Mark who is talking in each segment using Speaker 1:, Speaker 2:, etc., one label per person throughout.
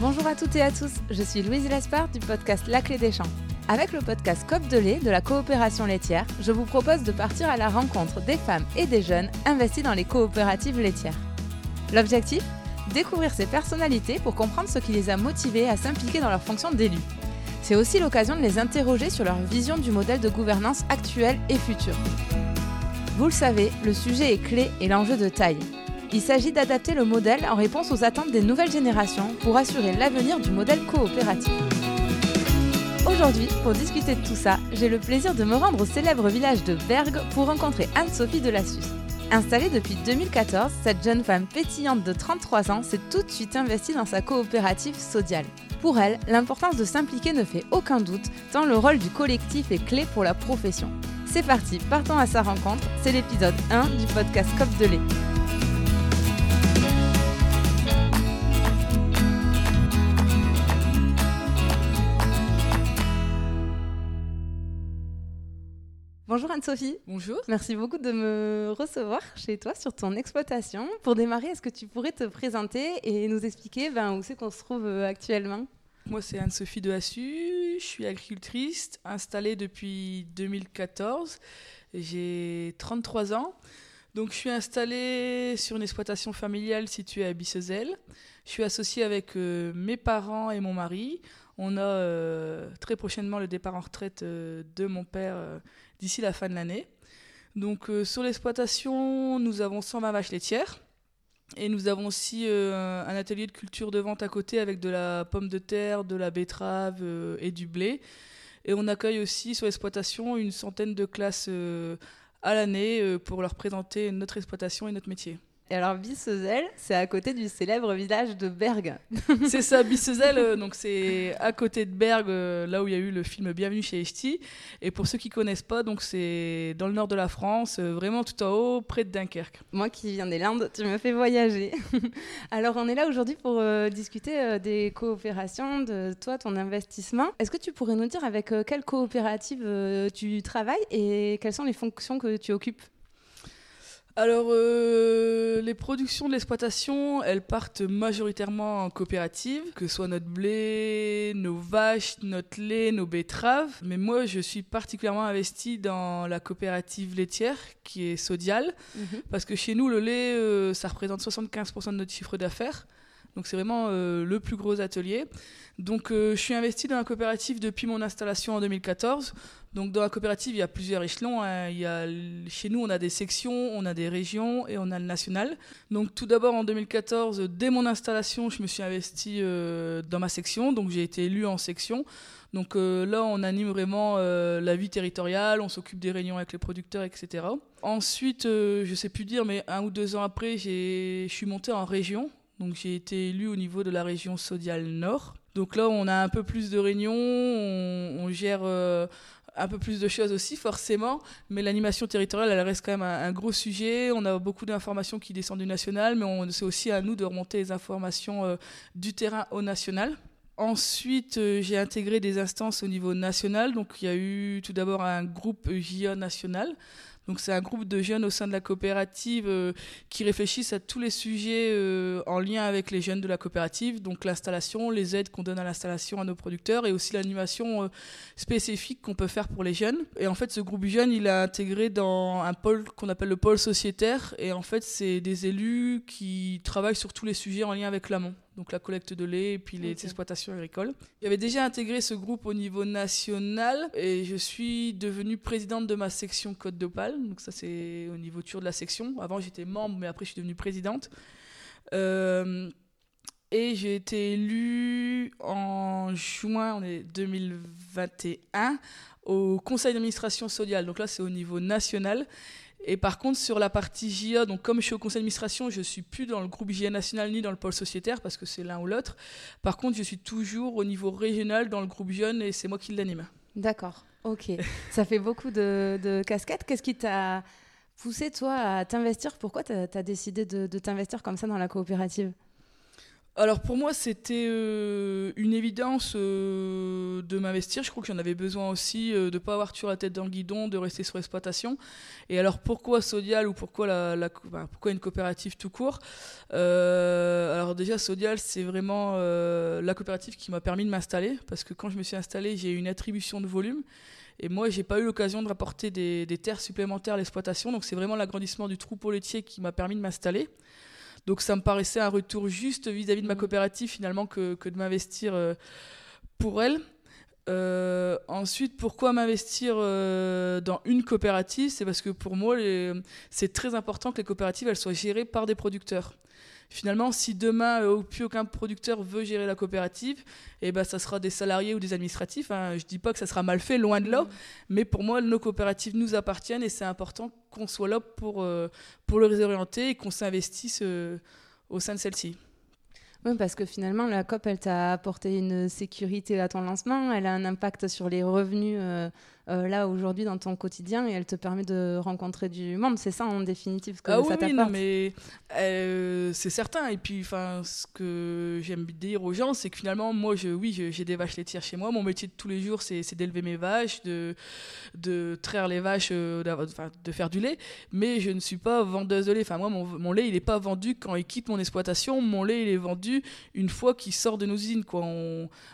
Speaker 1: Bonjour à toutes et à tous, je suis Louise Lespard du podcast La Clé des Champs. Avec le podcast COP de lait de la coopération laitière, je vous propose de partir à la rencontre des femmes et des jeunes investis dans les coopératives laitières. L'objectif? Découvrir ces personnalités pour comprendre ce qui les a motivés à s'impliquer dans leur fonction d'élu. C'est aussi l'occasion de les interroger sur leur vision du modèle de gouvernance actuel et futur. Vous le savez, le sujet est clé et l'enjeu de taille. Il s'agit d'adapter le modèle en réponse aux attentes des nouvelles générations pour assurer l'avenir du modèle coopératif. Aujourd'hui, pour discuter de tout ça, j'ai le plaisir de me rendre au célèbre village de Bergue pour rencontrer Anne-Sophie Delassus. Installée depuis 2014, cette jeune femme pétillante de 33 ans s'est tout de suite investie dans sa coopérative Sodial. Pour elle, l'importance de s'impliquer ne fait aucun doute, tant le rôle du collectif est clé pour la profession. C'est parti, partons à sa rencontre, c'est l'épisode 1 du podcast COP de lait. Bonjour Anne-Sophie.
Speaker 2: Bonjour.
Speaker 1: Merci beaucoup de me recevoir chez toi sur ton exploitation. Pour démarrer, est-ce que tu pourrais te présenter et nous expliquer ben, où c'est qu'on se trouve euh, actuellement?
Speaker 2: Moi, c'est Anne-Sophie de Hassu. Je suis agricultrice installée depuis 2014. J'ai 33 ans. Donc, je suis installée sur une exploitation familiale située à Bissezel. Je suis associée avec euh, mes parents et mon mari. On a euh, très prochainement le départ en retraite de mon père d'ici la fin de l'année. Donc euh, sur l'exploitation, nous avons 120 vaches laitières. Et nous avons aussi euh, un atelier de culture de vente à côté avec de la pomme de terre, de la betterave euh, et du blé. Et on accueille aussi sur l'exploitation une centaine de classes à l'année pour leur présenter notre exploitation et notre métier.
Speaker 1: Et alors Bissezel, c'est à côté du célèbre village de Bergue.
Speaker 2: c'est ça, Bissezel, euh, donc c'est à côté de Bergue, euh, là où il y a eu le film Bienvenue chez Echti. Et pour ceux qui connaissent pas, donc c'est dans le nord de la France, euh, vraiment tout en haut, près de Dunkerque.
Speaker 1: Moi qui viens des Landes, tu me fais voyager. alors on est là aujourd'hui pour discuter des coopérations, de toi, ton investissement. Est-ce que tu pourrais nous dire avec quelle coopérative tu travailles et quelles sont les fonctions que tu occupes?
Speaker 2: Alors, euh, les productions de l'exploitation, elles partent majoritairement en coopérative, que ce soit notre blé, nos vaches, notre lait, nos betteraves. Mais moi, je suis particulièrement investie dans la coopérative laitière, qui est Sodial, mhm. parce que chez nous, le lait, euh, ça représente 75% de notre chiffre d'affaires. Donc c'est vraiment euh, le plus gros atelier. Donc je suis investie dans la coopérative depuis mon installation en 2014. Donc dans la coopérative, il y a plusieurs échelons. Hein. Il y a, chez nous, on a des sections, on a des régions et on a le national. Donc tout d'abord en 2014, dès mon installation, je me suis investie euh, dans ma section. Donc j'ai été élue en section. Donc euh, là, on anime vraiment euh, la vie territoriale, on s'occupe des réunions avec les producteurs, etc. Ensuite, je ne sais plus dire, mais un ou deux ans après, je suis montée en région. Donc j'ai été élue au niveau de la région Sodial Nord. Donc là, on a un peu plus de réunions, on, gère un peu plus de choses aussi, forcément. Mais l'animation territoriale, elle reste quand même un, gros sujet. On a beaucoup d'informations qui descendent du national, mais c'est aussi à nous de remonter les informations euh, du terrain au national. Ensuite, euh, j'ai intégré des instances au niveau national. Donc, il y a eu tout d'abord un groupe JA national. Donc c'est un groupe de jeunes au sein de la coopérative euh, qui réfléchissent à tous les sujets euh, en lien avec les jeunes de la coopérative, donc l'installation, les aides qu'on donne à l'installation à nos producteurs et aussi l'animation euh, spécifique qu'on peut faire pour les jeunes. Et en fait, ce groupe jeune, il a intégré dans un pôle qu'on appelle le pôle sociétaire. Et en fait, c'est des élus qui travaillent sur tous les sujets en lien avec l'amont donc la collecte de lait et puis les exploitations agricoles. J'avais déjà intégré ce groupe au niveau national et je suis devenue présidente de ma section Côte d'Opale. Donc ça c'est au niveau tour de la section. Avant j'étais membre mais après je suis devenue présidente. Euh, et j'ai été élue en juin 2021 au conseil d'administration Sodial. Donc là c'est au niveau national. Et par contre, sur la partie JA, donc comme je suis au conseil d'administration, je suis plus dans le groupe JA national ni dans le pôle sociétaire parce que c'est l'un ou l'autre. Par contre, je suis toujours au niveau régional dans le groupe jeune et c'est moi qui l'anime.
Speaker 1: D'accord, ok. Ça fait beaucoup de, casquettes. Qu'est-ce qui t'a poussé, toi, à t'investir? Pourquoi tu as, décidé de, t'investir comme ça dans la coopérative?
Speaker 2: Alors pour moi, c'était euh, une évidence euh, de m'investir. Je crois que j'en avais besoin aussi euh, de ne pas avoir toujours la tête dans le guidon, de rester sur l'exploitation. Et alors pourquoi Sodial ou pourquoi, une coopérative tout court? Alors déjà, Sodial, c'est vraiment la coopérative qui m'a permis de m'installer. Parce que quand je me suis installé, j'ai eu une attribution de volume. Et moi, j'ai pas eu l'occasion de rapporter des, des terres supplémentaires à l'exploitation. Donc c'est vraiment l'agrandissement du troupeau laitier qui m'a permis de m'installer. Donc ça me paraissait un retour juste vis-à-vis de ma mm. coopérative finalement que, de m'investir euh, pour elle. Euh, ensuite, pourquoi m'investir euh, dans une coopérative? C'est parce que pour moi, c'est très important que les coopératives elles soient gérées par des producteurs finalement, si demain, euh, plus aucun producteur veut gérer la coopérative, eh ben, ça sera des salariés ou des administratifs. Hein. Je ne dis pas que ça sera mal fait, loin de là. Mm. Mais pour moi, nos coopératives nous appartiennent et c'est important qu'on soit là pour, pour les orienter et qu'on s'investisse au sein de celle-ci.
Speaker 1: Oui, parce que finalement, la COP, elle t'a apporté une sécurité à ton lancement, elle a un impact sur les revenus euh, là aujourd'hui dans ton quotidien et elle te permet de rencontrer du monde. C'est ça en définitive ce que
Speaker 2: ah
Speaker 1: ça
Speaker 2: oui, non, mais euh, c'est certain. Et puis, enfin, ce que j'aime dire aux gens, c'est que finalement, moi, je, oui, j'ai des vaches laitières chez moi. Mon métier de tous les jours, c'est d'élever mes vaches, de, de traire les vaches, euh, de faire du lait. Mais je ne suis pas vendeuse de lait. Enfin, moi, mon, mon lait, il n'est pas vendu quand il quitte mon exploitation. Mon lait, il est vendu une fois qu'il sort de nos usines. Quoi.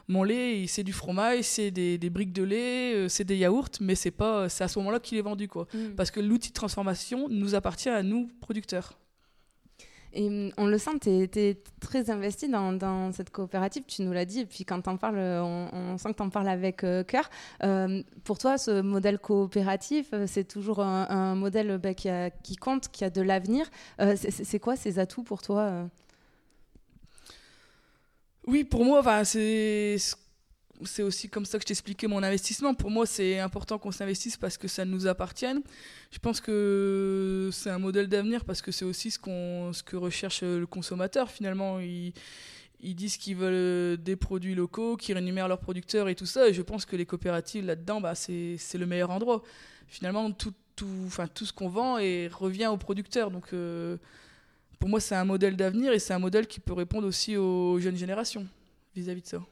Speaker 2: mon lait, c'est du fromage, c'est des, des briques de lait, c'est des yaourts mais c'est pas, c'est à ce moment-là qu'il est vendu, quoi. Mm. Parce que l'outil de transformation nous appartient à nous, producteurs.
Speaker 1: Et mm, on le sent, tu es, très investi dans, dans, cette coopérative, tu nous l'as dit, et puis quand tu en parles, on, sent que tu en parles avec euh, cœur. Euh, pour toi, ce modèle coopératif, euh, c'est toujours un, modèle bah, qui, a, qui, compte, qui a de l'avenir. c'est quoi ces atouts pour toi
Speaker 2: Oui, pour moi, c'est c'est aussi comme ça que je t'expliquais mon investissement. Pour moi, c'est important qu'on s'investisse parce que ça nous appartienne. Je pense que c'est un modèle d'avenir parce que c'est aussi ce, qu'on, ce que recherche le consommateur. Finalement, ils, ils disent qu'ils veulent des produits locaux, qu'ils rémunèrent leurs producteurs et tout ça. Et je pense que les coopératives là-dedans, bah, c'est, le meilleur endroit. Finalement, tout, tout, enfin, tout ce qu'on vend et revient aux producteurs. Donc, euh, pour moi, c'est un modèle d'avenir et c'est un modèle qui peut répondre aussi aux jeunes générations vis-à-vis de ça.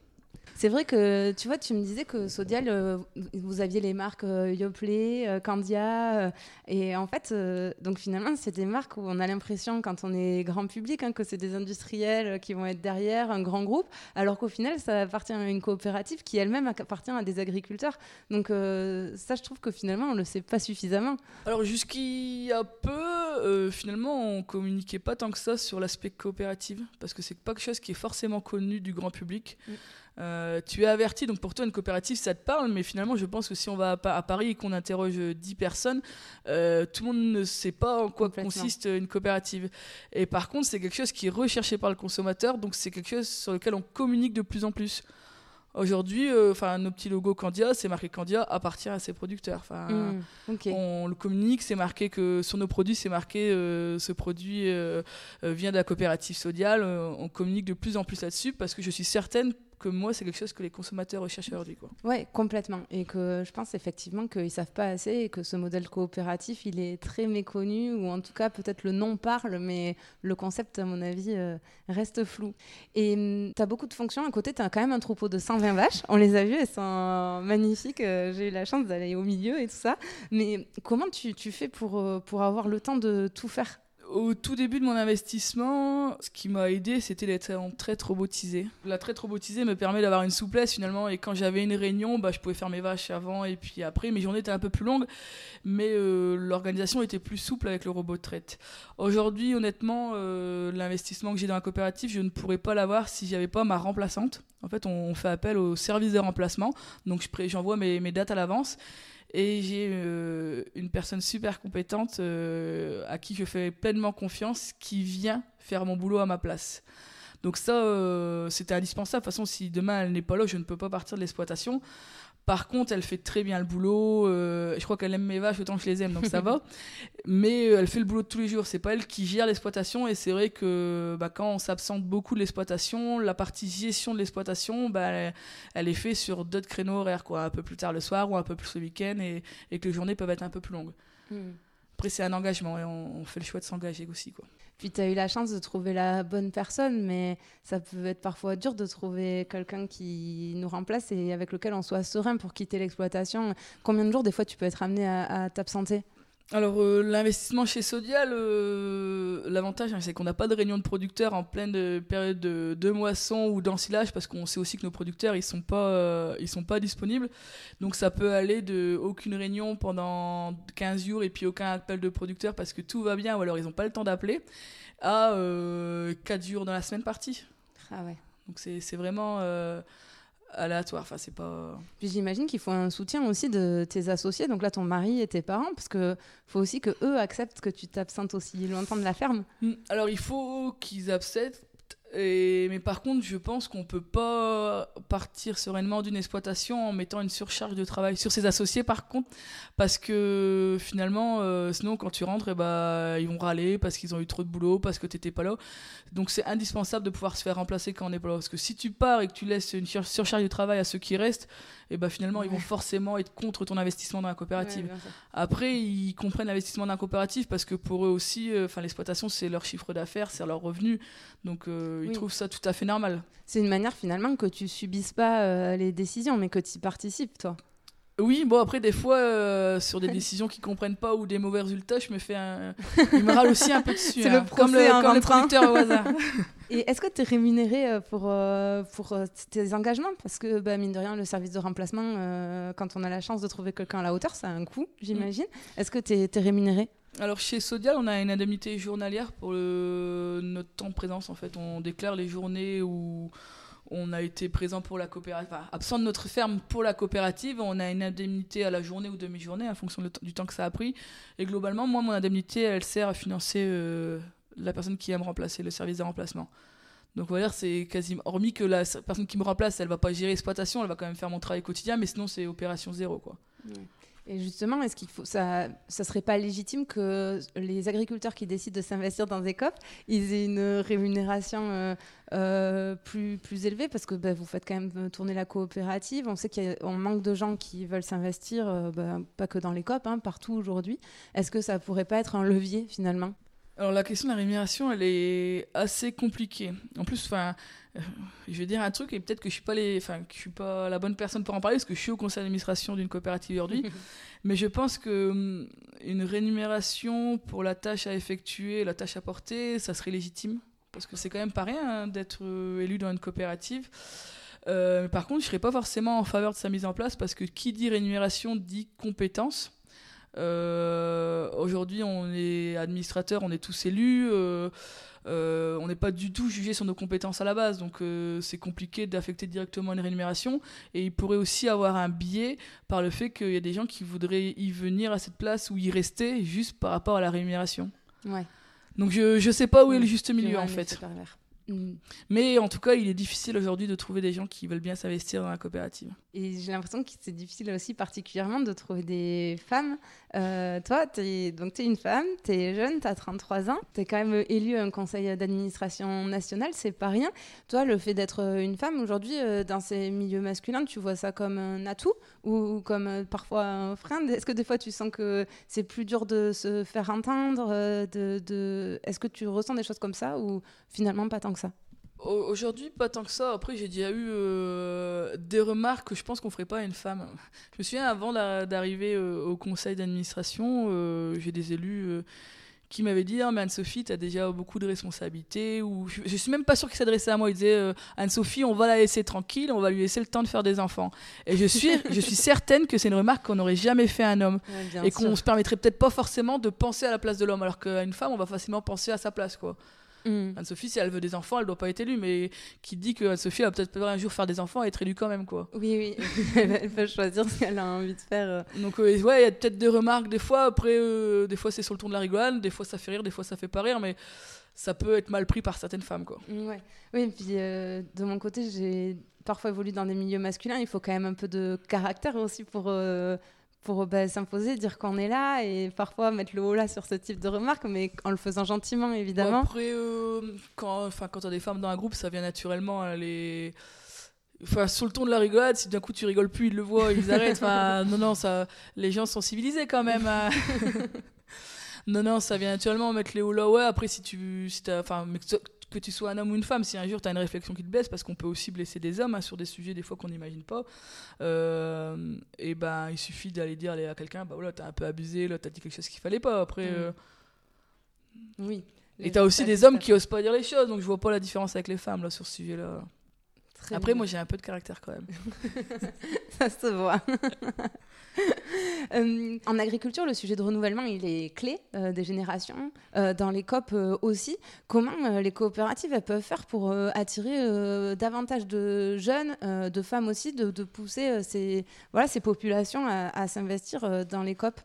Speaker 1: C'est vrai que, tu vois, tu me disais que Sodial, euh, vous aviez les marques euh, Yoplait, euh, Candia, et en fait, donc finalement, c'est des marques où on a l'impression, quand on est grand public, hein, que c'est des industriels qui vont être derrière, un grand groupe, alors qu'au final, ça appartient à une coopérative qui elle-même appartient à des agriculteurs. Donc ça, je trouve que finalement, on ne le sait pas suffisamment.
Speaker 2: Alors jusqu'il y a peu, finalement, on communiquait pas tant que ça sur l'aspect coopérative, parce que c'est pas quelque chose qui est forcément connu du grand public. Mm. Euh, tu es averti, donc pour toi, une coopérative, ça te parle, mais finalement, je pense que si on va à, Paris et qu'on interroge 10 personnes, euh, tout le monde ne sait pas en quoi consiste une coopérative. Et par contre, c'est quelque chose qui est recherché par le consommateur, donc c'est quelque chose sur lequel on communique de plus en plus. Aujourd'hui, euh, nos petits logos Candia, c'est marqué Candia appartient à ses producteurs. Enfin, mmh, on le communique, c'est marqué que sur nos produits, c'est marqué ce produit vient de la coopérative Sodial. on communique de plus en plus là-dessus parce que je suis certaine que moi, c'est quelque chose que les consommateurs recherchent aujourd'hui.
Speaker 1: Oui, complètement. Et que je pense effectivement qu'ils ne savent pas assez et que ce modèle coopératif, il est très méconnu, ou en tout cas, peut-être le nom parle, mais le concept, à mon avis, euh, reste flou. Et hum, tu as beaucoup de fonctions. À côté, tu as quand même un troupeau de 120 vaches. On les a vues, elles sont magnifiques. Euh, j'ai eu la chance d'aller au milieu et tout ça. Mais comment tu, tu fais pour, euh, pour avoir le temps de tout faire?
Speaker 2: Au tout début de mon investissement, ce qui m'a aidé, c'était d'être en traite robotisée. La traite robotisée me permet d'avoir une souplesse finalement, et quand j'avais une réunion, bah, je pouvais faire mes vaches avant et puis après. Mes journées étaient un peu plus longues, mais euh, l'organisation était plus souple avec le robot de traite. Aujourd'hui, honnêtement, euh, l'investissement que j'ai dans la coopérative, je ne pourrais pas l'avoir si j'avais pas ma remplaçante. En fait, on, fait appel au service de remplacement, donc j'envoie mes, mes dates à l'avance. Et j'ai euh, une personne super compétente euh, à qui je fais pleinement confiance qui vient faire mon boulot à ma place. Donc ça, euh, c'était indispensable. De toute façon, si demain elle n'est pas là, je ne peux pas partir de l'exploitation. Par contre, elle fait très bien le boulot. Euh, je crois qu'elle aime mes vaches autant que je les aime, donc ça va. Mais euh, elle fait le boulot de tous les jours. C'est pas elle qui gère l'exploitation. Et c'est vrai que bah, quand on s'absente beaucoup de l'exploitation, la partie gestion de l'exploitation, bah, elle, est faite sur d'autres créneaux horaires, quoi. Un peu plus tard le soir ou un peu plus le week-end, et, que les journées peuvent être un peu plus longues. Hmm. Après, c'est un engagement et on, fait le choix de s'engager aussi. Quoi.
Speaker 1: Puis tu as eu la chance de trouver la bonne personne, mais ça peut être parfois dur de trouver quelqu'un qui nous remplace et avec lequel on soit serein pour quitter l'exploitation. Combien de jours, des fois, tu peux être amené à, à t'absenter?
Speaker 2: Alors euh, l'investissement chez Sodial, euh, l'avantage hein, c'est qu'on n'a pas de réunion de producteurs en pleine période de, moisson ou d'ensilage parce qu'on sait aussi que nos producteurs ils sont pas euh, ils sont pas disponibles. Donc ça peut aller de aucune réunion pendant 15 jours et puis aucun appel de producteurs parce que tout va bien ou alors ils n'ont pas le temps d'appeler à 4 jours dans la semaine partie.
Speaker 1: Ah ouais.
Speaker 2: Donc c'est vraiment aléatoire. Enfin, c'est pas.
Speaker 1: Puis j'imagine qu'il faut un soutien aussi de tes associés, donc là ton mari et tes parents, parce que faut aussi que eux acceptent que tu t'absentes aussi longtemps de la ferme.
Speaker 2: Hmm. Alors il faut qu'ils acceptent mais par contre, je pense qu'on peut pas partir sereinement d'une exploitation en mettant une surcharge de travail sur ses associés, par contre, parce que finalement, euh, sinon, quand tu rentres, eh ben, ils vont râler parce qu'ils ont eu trop de boulot, parce que tu n'étais pas là. Donc, c'est indispensable de pouvoir se faire remplacer quand on n'est pas là. Parce que si tu pars et que tu laisses une surcharge de travail à ceux qui restent, et ben finalement ils vont forcément être contre ton investissement dans la coopérative. Après, ils comprennent l'investissement dans la coopérative parce que pour eux aussi, euh, l'exploitation c'est leur chiffre d'affaires, c'est leur revenu, donc euh, ils trouvent ça tout à fait normal.
Speaker 1: C'est une manière finalement que tu subisses pas euh, les décisions, mais que tu y participes toi.
Speaker 2: Oui, bon après des fois sur des décisions qu'ils comprennent pas ou des mauvais résultats, je me fais un, il me râle aussi un peu dessus.
Speaker 1: C'est le hein. comme le, comme le producteur au hasard. Et est-ce que tu es rémunéré euh, pour, euh, pour euh, tes engagements? Parce que, bah, mine de rien, le service de remplacement, quand on a la chance de trouver quelqu'un à la hauteur, ça a un coût, j'imagine. Mm. Est-ce que tu es, rémunéré?
Speaker 2: Alors chez Sodial, on a une indemnité journalière pour notre temps de présence. En fait, on déclare les journées où on a été présent pour la coopérative, enfin, absent de notre ferme pour la coopérative. On a une indemnité à la journée ou demi-journée en fonction du temps que ça a pris. Et globalement, moi, mon indemnité, elle sert à financer la personne qui va me remplacer, le service de remplacement. Donc on va dire c'est quasiment hormis que la personne qui me remplace, elle va pas gérer l'exploitation, elle va quand même faire mon travail quotidien, mais sinon c'est opération zéro quoi.
Speaker 1: Et justement, est-ce qu'il faut ça, ça serait pas légitime que les agriculteurs qui décident de s'investir dans des COP, ils aient une rémunération euh, euh, plus élevée? Parce que bah, vous faites quand même tourner la coopérative. On sait qu'on manque de gens qui veulent s'investir, euh, bah, pas que dans les COP, hein, partout aujourd'hui. Est-ce que ça pourrait pas être un levier finalement?
Speaker 2: Alors la question de la rémunération, elle est assez compliquée. En plus, enfin, euh, je vais dire un truc et peut-être que je suis pas les, enfin, que je suis pas la bonne personne pour en parler parce que je suis au conseil d'administration d'une coopérative aujourd'hui. mais je pense que hum, une rémunération pour la tâche à effectuer, la tâche à porter, ça serait légitime parce que c'est quand même pas rien hein, d'être euh, élu dans une coopérative. Euh, par contre, je serais pas forcément en faveur de sa mise en place parce que qui dit rémunération dit compétence. Euh, aujourd'hui, on est administrateur, on est tous élus. Euh, euh, on n'est pas du tout jugé sur nos compétences à la base, donc c'est compliqué d'affecter directement une rémunération. Et il pourrait aussi avoir un biais par le fait qu'il y a des gens qui voudraient y venir à cette place ou y rester juste par rapport à la rémunération.
Speaker 1: Ouais.
Speaker 2: Donc je ne sais pas où est le juste milieu en fait. Mais en tout cas, il est difficile aujourd'hui de trouver des gens qui veulent bien s'investir dans la coopérative.
Speaker 1: Et j'ai l'impression que c'est difficile aussi particulièrement de trouver des femmes. Euh, toi, tu es, donc, es une femme, tu es jeune, tu as 33 ans, tu es quand même élu à un conseil d'administration national, c'est pas rien. Toi, le fait d'être une femme aujourd'hui euh, dans ces milieux masculins, tu vois ça comme un atout ou comme euh, parfois un frein? Est-ce que des fois tu sens que c'est plus dur de se faire entendre de, de... Est-ce que tu ressens des choses comme ça ou finalement pas tant que ça
Speaker 2: Aujourd'hui, pas tant que ça. Après, j'ai déjà eu euh, des remarques que je pense qu'on ferait pas à une femme. Je me souviens, avant d'arriver euh, au conseil d'administration, euh, j'ai des élus qui m'avaient dit ah, mais Anne-Sophie, tu as déjà beaucoup de responsabilités. Ou, je, ne suis même pas sûre qu'ils s'adressaient à moi. Ils disaient Anne-Sophie, on va la laisser tranquille, on va lui laisser le temps de faire des enfants. Et je suis, je suis certaine que c'est une remarque qu'on n'aurait jamais fait à un homme. et qu'on se permettrait peut-être pas forcément de penser à la place de l'homme. Alors qu'à une femme, on va facilement penser à sa place. quoi. Mm. Anne-Sophie, si elle veut des enfants, elle doit pas être élue, mais qui dit que Anne-Sophie va peut-être un jour faire des enfants et être élue quand même, quoi.
Speaker 1: Oui, oui, elle peut choisir ce qu'elle a envie de faire. Euh.
Speaker 2: Donc, ouais, il y a peut-être des remarques des fois. Après, euh, des fois c'est sur le ton de la rigolade, des fois ça fait rire, des fois ça fait pas rire, mais ça peut être mal pris par certaines femmes, quoi.
Speaker 1: Ouais. Oui, et puis euh, de mon côté, j'ai parfois évolué dans des milieux masculins. Il faut quand même un peu de caractère aussi pour pour bah, s'imposer, dire qu'on est là et parfois mettre le haut là sur ce type de remarques, mais en le faisant gentiment évidemment.
Speaker 2: après, euh, quand, quand tu as des femmes dans un groupe, ça vient naturellement. Hein, les... Enfin, sur le ton de la rigolade, si d'un coup tu rigoles plus, ils le voient, ils arrêtent. Enfin, non, non, ça, les gens sont civilisés quand même. Hein. Non, non, ça vient naturellement mettre les hauts là. Ouais, après, si tu. Si enfin, que, tu- sois un homme ou une femme, si un jour tu as une réflexion qui te blesse, parce qu'on peut aussi blesser des hommes hein, sur des sujets des fois qu'on n'imagine pas, euh, et ben il suffit d'aller dire à quelqu'un, bah voilà, t'as un peu abusé, là, t'as dit quelque chose qu'il fallait pas. Après.
Speaker 1: Mm.
Speaker 2: euh,
Speaker 1: Oui.
Speaker 2: et t'as aussi des hommes qui osent pas dire les choses, donc je vois pas la différence avec les femmes là sur ce sujet-là. Après,
Speaker 1: bien.
Speaker 2: moi j'ai un peu de caractère quand même.
Speaker 1: Ça se voit. Euh, en agriculture, le sujet de renouvellement, il est clé euh, des générations. Euh, dans les COP aussi, comment les coopératives elles peuvent faire pour attirer davantage de jeunes, de femmes aussi, de, pousser ces, voilà, ces populations à, à s'investir dans les COP?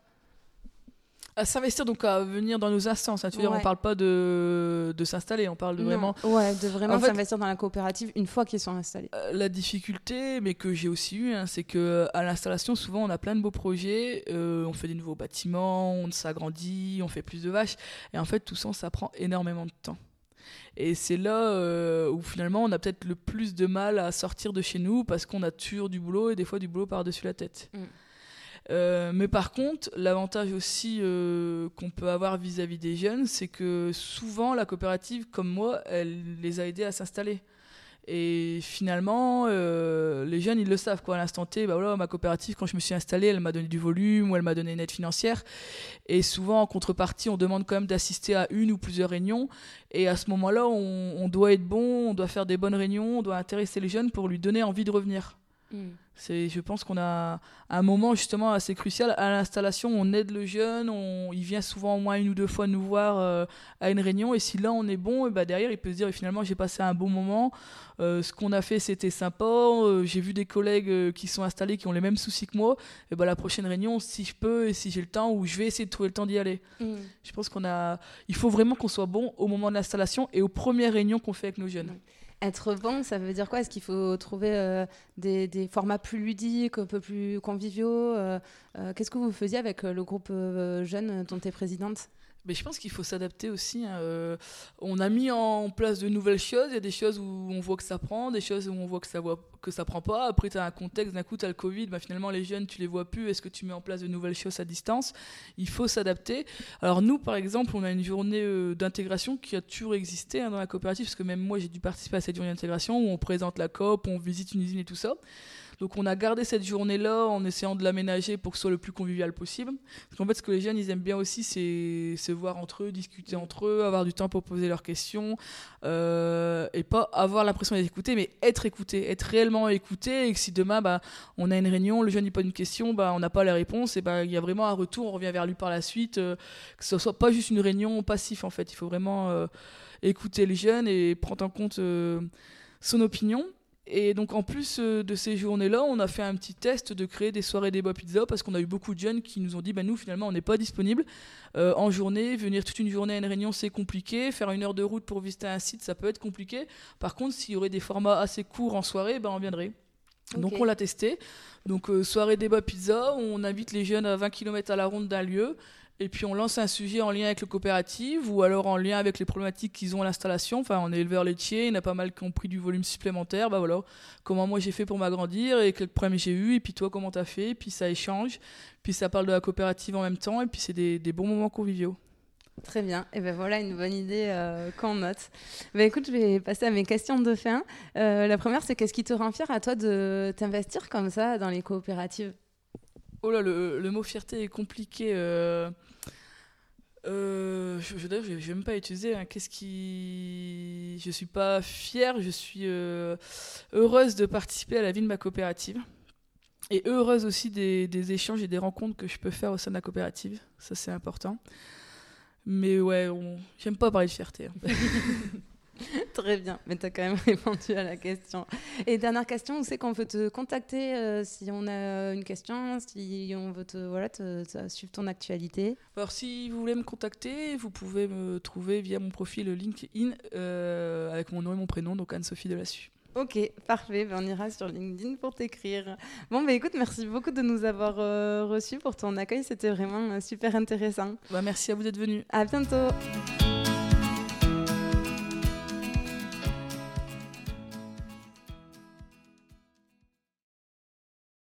Speaker 2: À s'investir, donc à venir dans nos instances. hein. Tu veux dire,
Speaker 1: Ouais.
Speaker 2: on parle pas de, de s'installer, on parle de vraiment.
Speaker 1: Ouais, de vraiment s'investir dans la coopérative une fois qu'ils sont installés.
Speaker 2: Euh, La difficulté, mais que j'ai aussi eu, hein, c'est que à l'installation, souvent, on a plein de beaux projets, euh, on fait des nouveaux bâtiments, on s'agrandit, on fait plus de vaches, et en fait, tout ça, ça prend énormément de temps. Et c'est là euh, où finalement, on a peut-être le plus de mal à sortir de chez nous parce qu'on a toujours du boulot et des fois du boulot par-dessus la tête.
Speaker 1: Mm.
Speaker 2: Euh, mais par contre, l'avantage aussi euh, qu'on peut avoir vis-à-vis des jeunes, c'est que souvent la coopérative, comme moi, elle les a aidés à s'installer. Et finalement, euh, les jeunes, ils le savent. Quoi. À l'instant T, bah ma coopérative, quand je me suis installée, elle m'a donné du volume ou elle m'a donné une aide financière. Et souvent, en contrepartie, on demande quand même d'assister à une ou plusieurs réunions. Et à ce moment-là, on doit être bon, on doit faire des bonnes réunions, on doit intéresser les jeunes pour lui donner envie de revenir. C'est, je pense qu'on a un moment justement assez crucial à l'installation. On aide le jeune, on, il vient souvent au moins une ou deux fois nous voir euh, à une réunion. Et si là on est bon, et bah derrière il peut se dire finalement j'ai passé un bon moment. Euh, ce qu'on a fait c'était sympa. euh, j'ai vu des collègues qui sont installés qui ont les mêmes soucis que moi. Et bah la prochaine réunion, si je peux et si j'ai le temps, ou je vais essayer de trouver le temps d'y aller.
Speaker 1: Mm.
Speaker 2: Je pense qu'on a, il faut vraiment qu'on soit bon au moment de l'installation et aux premières réunions qu'on fait avec nos jeunes.
Speaker 1: Être bon, ça veut dire quoi? Est-ce qu'il faut trouver euh, des, formats plus ludiques, un peu plus conviviaux euh, euh, Qu'est-ce que vous faisiez avec le groupe jeune dont tu es présidente?
Speaker 2: Mais je pense qu'il faut s'adapter aussi. hein. Euh, on a mis en place de nouvelles choses. Il y a des choses où on voit que ça prend, des choses où on voit que ça, voit, prend pas. Après, tu as un contexte, d'un coup, tu as le Covid. Bah, finalement, les jeunes, tu les vois plus. Est-ce que tu mets en place de nouvelles choses à distance? Il faut s'adapter. Alors, nous, par exemple, on a une journée euh, d'intégration qui a toujours existé hein, dans la coopérative, parce que même moi, j'ai dû participer à cette journée d'intégration où on présente la COP, on visite une usine et tout ça. Donc on a gardé cette journée-là en essayant de l'aménager pour que ce soit le plus convivial possible. Parce qu'en fait, ce que les jeunes, ils aiment bien aussi, c'est se voir entre eux, discuter entre eux, avoir du temps pour poser leurs questions, euh, et pas avoir l'impression d'être écouté, mais être écouté, être réellement écouté, et que si demain, bah, on a une réunion, le jeune il pose une question, bah, on n'a pas la réponse, et bah, il y a vraiment un retour, on revient vers lui par la suite, euh, que ce soit pas juste une réunion passive, en fait. Il faut vraiment euh, écouter les jeunes et prendre en compte euh, son opinion. Et donc en plus euh, de ces journées-là, on a fait un petit test de créer des soirées débat pizza parce qu'on a eu beaucoup de jeunes qui nous ont dit bah nous finalement on n'est pas disponible euh, en journée, venir toute une journée à une réunion c'est compliqué, faire une heure de route pour visiter un site ça peut être compliqué. Par contre s'il y aurait des formats assez courts en soirée, ben on viendrait. Donc on l'a testé. Donc euh, soirée débat pizza, on invite les jeunes à 20 km à la ronde d'un lieu. Et puis on lance un sujet en lien avec le coopérative ou alors en lien avec les problématiques qu'ils ont à l'installation. Enfin, on est éleveur laitier, en a pas mal qui ont pris du volume supplémentaire. Bah voilà, comment moi j'ai fait pour m'agrandir et quels problèmes j'ai eu. Et puis toi, comment t'as fait? Et puis ça échange. Puis ça parle de la coopérative en même temps. Et puis c'est des, bons moments conviviaux.
Speaker 1: Très bien. Et ben voilà une bonne idée euh, qu'on note. Ben écoute, je vais passer à mes questions de fin. Euh, la première, c'est qu'est-ce qui te rend fier à toi de t'investir comme ça dans les coopératives?
Speaker 2: Oh là, le, le mot fierté est compliqué. Euh, euh, je, je, je, je vais même pas utiliser. hein. Qu'est-ce qui. Je suis pas fière, je suis euh, heureuse de participer à la vie de ma coopérative. Et heureuse aussi des, des échanges et des rencontres que je peux faire au sein de la coopérative. Ça, c'est important. Mais ouais, on... j'aime pas parler de fierté. hein.
Speaker 1: Très bien, mais tu as quand même répondu à la question. Et dernière question, où c'est qu'on peut te contacter euh, si on a une question, si on veut te, voilà, te, te- suivre ton actualité?
Speaker 2: Alors, si vous voulez me contacter, vous pouvez me trouver via mon profil LinkedIn euh, avec mon nom et mon prénom, donc Anne-Sophie Delassus.
Speaker 1: Ok, parfait, ben on ira sur LinkedIn pour t'écrire. Bon, bah écoute, merci beaucoup de nous avoir euh, reçus pour ton accueil, c'était vraiment euh, super intéressant.
Speaker 2: Bah, merci à vous d'être venus.
Speaker 1: À bientôt